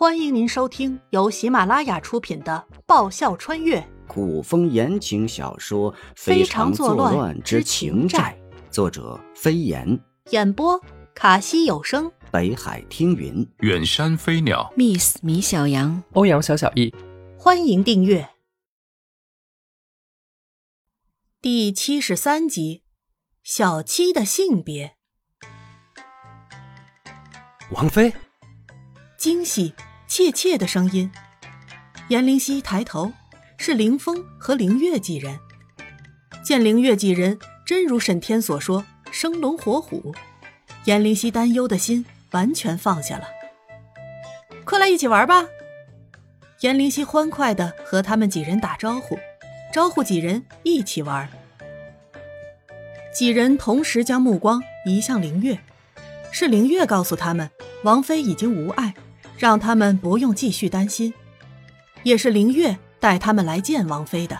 欢迎您收听由喜马拉雅出品的《爆笑穿越。古风言情小说《非常作乱之情债》，作者飞檐，演播卡西有声，北海听云，远山飞鸟，Miss 米小羊，欧阳小小易。欢迎订阅。第七十三集《小七的性别》。王妃，惊喜。怯怯的声音，颜灵犀抬头，是凌风和凌月几人。见凌月几人真如沈天所说，生龙活虎，颜灵犀担忧的心完全放下了。快来一起玩吧！颜灵犀欢快的和他们几人打招呼，招呼几人一起玩。几人同时将目光移向凌月，是凌月告诉他们，王妃已经无碍。让他们不用继续担心，也是林月带他们来见王妃的。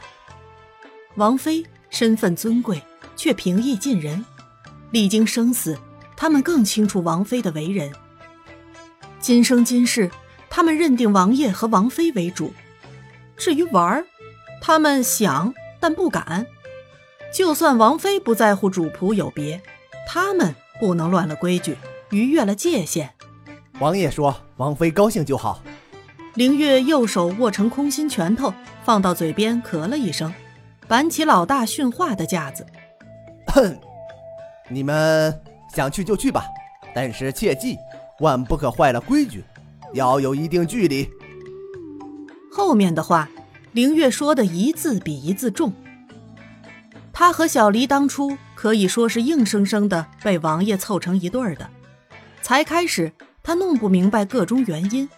王妃身份尊贵，却平易近人，历经生死，他们更清楚王妃的为人。今生今世，他们认定王爷和王妃为主。至于玩儿，他们想但不敢。就算王妃不在乎主仆有别，他们不能乱了规矩，逾越了界限。王爷说：“王妃高兴就好。”凌月右手握成空心拳头，放到嘴边咳了一声，板起老大训话的架子。哼，你们想去就去吧，但是切记，万不可坏了规矩，要有一定距离。后面的话，凌月说的一字比一字重。他和小黎当初可以说是硬生生的被王爷凑成一对儿的，才开始。他弄不明白个中原因，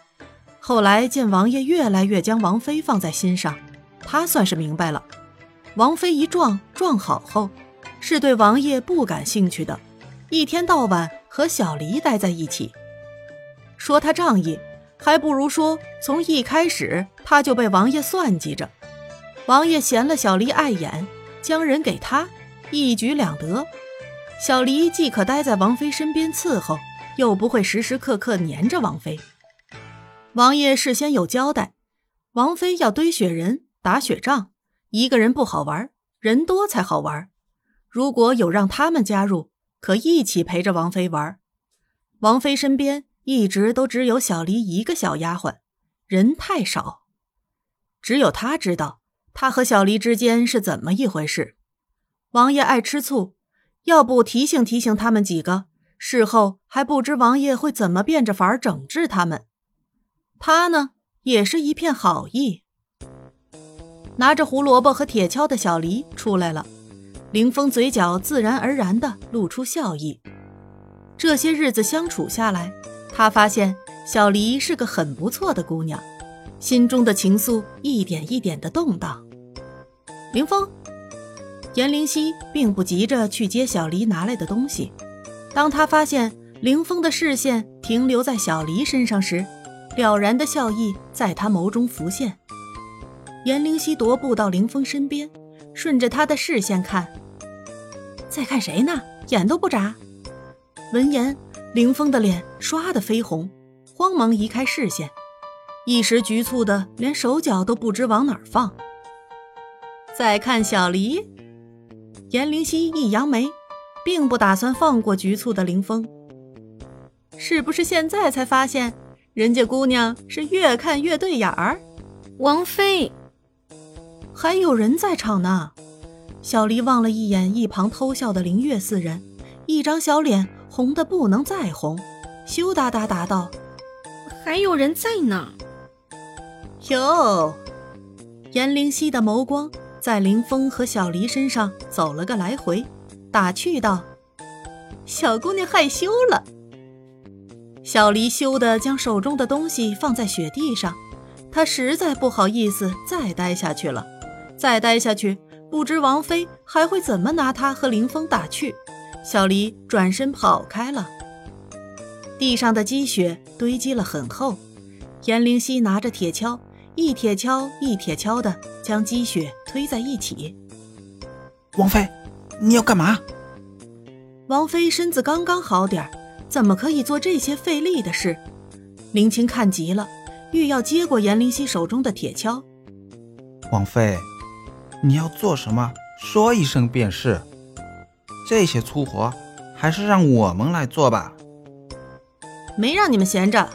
后来见王爷越来越将王妃放在心上，他算是明白了。王妃一撞撞好后，是对王爷不感兴趣的，一天到晚和小黎待在一起。说他仗义，还不如说从一开始他就被王爷算计着。王爷嫌了小黎碍眼，将人给他，一举两得。小黎既可待在王妃身边伺候。又不会时时刻刻黏着王妃。王爷事先有交代，王妃要堆雪人、打雪仗，一个人不好玩，人多才好玩。如果有让他们加入，可一起陪着王妃玩。王妃身边一直都只有小黎一个小丫鬟，人太少，只有他知道他和小黎之间是怎么一回事。王爷爱吃醋，要不提醒提醒他们几个。事后还不知王爷会怎么变着法儿整治他们，他呢也是一片好意。拿着胡萝卜和铁锹的小黎出来了，凌风嘴角自然而然地露出笑意。这些日子相处下来，他发现小黎是个很不错的姑娘，心中的情愫一点一点的动荡。凌风，颜灵犀并不急着去接小黎拿来的东西。当他发现凌风的视线停留在小黎身上时，了然的笑意在他眸中浮现。颜灵犀踱步到凌风身边，顺着他的视线看，在看谁呢？眼都不眨。闻言，凌风的脸唰的绯红，慌忙移开视线，一时局促的连手脚都不知往哪儿放。再看小黎，颜灵犀一扬眉。并不打算放过局促的林峰，是不是现在才发现人家姑娘是越看越对眼儿？王妃，还有人在场呢。小黎望了一眼一旁偷笑的林月四人，一张小脸红的不能再红，羞答答答道：“还有人在呢。”哟，颜灵犀的眸光在林峰和小黎身上走了个来回。打趣道：“小姑娘害羞了。”小黎羞得将手中的东西放在雪地上，她实在不好意思再待下去了。再待下去，不知王妃还会怎么拿她和林峰打趣。小黎转身跑开了。地上的积雪堆积了很厚，颜灵犀拿着铁锹，一铁锹一铁锹的将积雪推在一起。王妃。你要干嘛？王妃身子刚刚好点怎么可以做这些费力的事？林青看急了，欲要接过严灵犀手中的铁锹。王妃，你要做什么，说一声便是。这些粗活，还是让我们来做吧。没让你们闲着。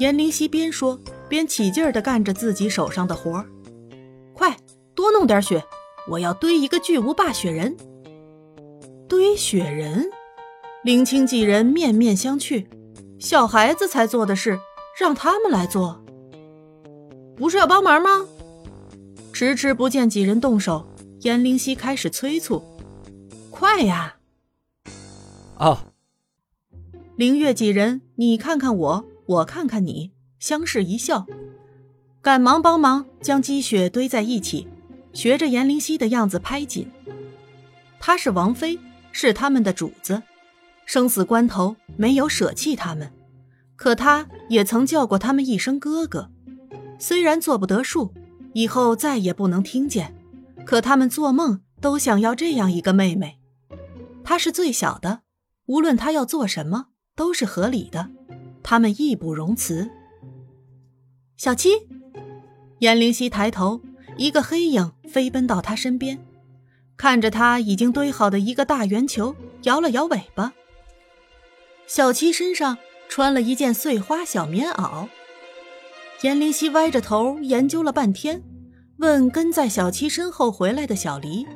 严灵犀边说边起劲儿地干着自己手上的活儿。快，多弄点雪，我要堆一个巨无霸雪人。堆雪人，林清几人面面相觑。小孩子才做的事，让他们来做，不是要帮忙吗？迟迟不见几人动手，颜灵犀开始催促：“快呀！”哦。凌月几人，你看看我，我看看你，相视一笑，赶忙帮忙将积雪堆在一起，学着颜灵犀的样子拍紧。她是王妃，是他们的主子，生死关头没有舍弃他们，可她也曾叫过他们一声哥哥，虽然做不得数，以后再也不能听见，可他们做梦都想要这样一个妹妹。她是最小的，无论她要做什么。都是合理的，他们义不容辞。小七，颜灵犀抬头，一个黑影飞奔到他身边，看着他已经堆好的一个大圆球，摇了摇尾巴。小七身上穿了一件碎花小棉袄。颜灵犀歪着头研究了半天，问跟在小七身后回来的小黎：“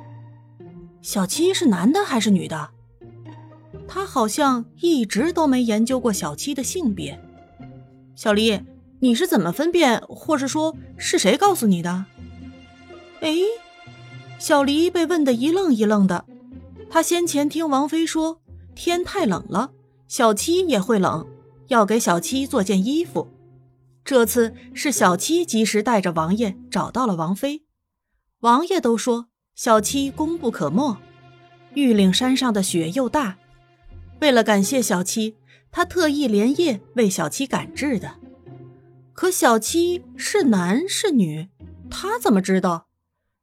小七是男的还是女的？”他好像一直都没研究过小七的性别。小黎，你是怎么分辨，或是说是谁告诉你的？哎，小黎被问得一愣一愣的。他先前听王妃说天太冷了，小七也会冷，要给小七做件衣服。这次是小七及时带着王爷找到了王妃。王爷都说小七功不可没，玉岭山上的雪又大。为了感谢小七，他特意连夜为小七赶制的。可小七是男是女，他怎么知道？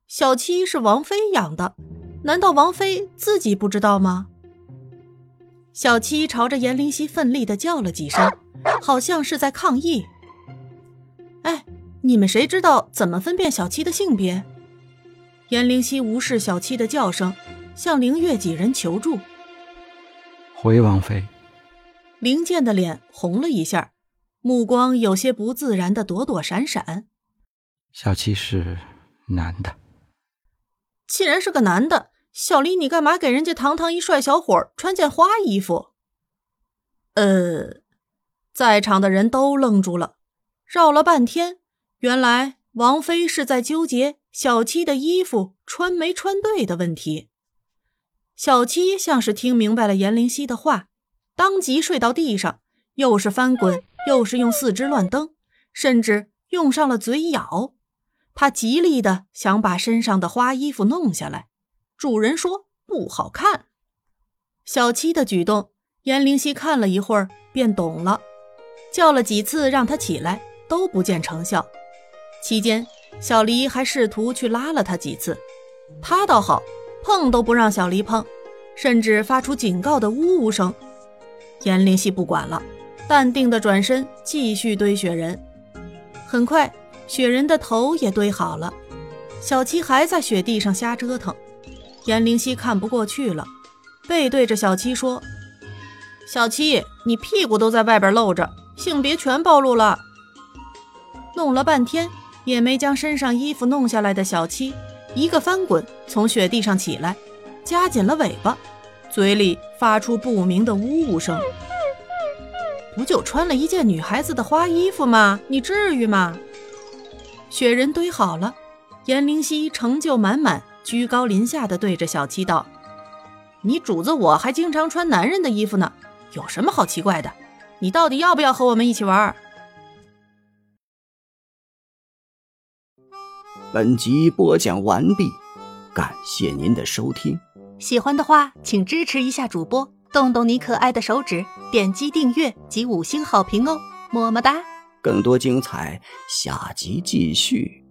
小七是王妃养的，难道王妃自己不知道吗？小七朝着严灵犀奋力的叫了几声，好像是在抗议。哎，你们谁知道怎么分辨小七的性别？严灵犀无视小七的叫声，向凌月几人求助。回王妃，灵剑的脸红了一下，目光有些不自然的躲躲闪闪。小七是男的。既然是个男的，小黎，你干嘛给人家堂堂一帅小伙穿件花衣服？呃，在场的人都愣住了，绕了半天，原来王妃是在纠结小七的衣服穿没穿对的问题。小七像是听明白了颜灵犀的话，当即睡到地上，又是翻滚，又是用四肢乱蹬，甚至用上了嘴咬。他极力的想把身上的花衣服弄下来，主人说不好看。小七的举动，颜灵犀看了一会儿便懂了，叫了几次让他起来，都不见成效。期间，小黎还试图去拉了他几次，他倒好。碰都不让小黎碰，甚至发出警告的呜呜声。颜灵犀不管了，淡定的转身继续堆雪人。很快，雪人的头也堆好了。小七还在雪地上瞎折腾，颜灵犀看不过去了，背对着小七说：“小七，你屁股都在外边露着，性别全暴露了。”弄了半天也没将身上衣服弄下来的小七。一个翻滚，从雪地上起来，夹紧了尾巴，嘴里发出不明的呜呜声。不就穿了一件女孩子的花衣服吗？你至于吗？雪人堆好了，颜灵犀成就满满，居高临下的对着小七道：“你主子我还经常穿男人的衣服呢，有什么好奇怪的？你到底要不要和我们一起玩？”本集播讲完毕，感谢您的收听。喜欢的话，请支持一下主播，动动你可爱的手指，点击订阅及五星好评哦，么么哒！更多精彩，下集继续。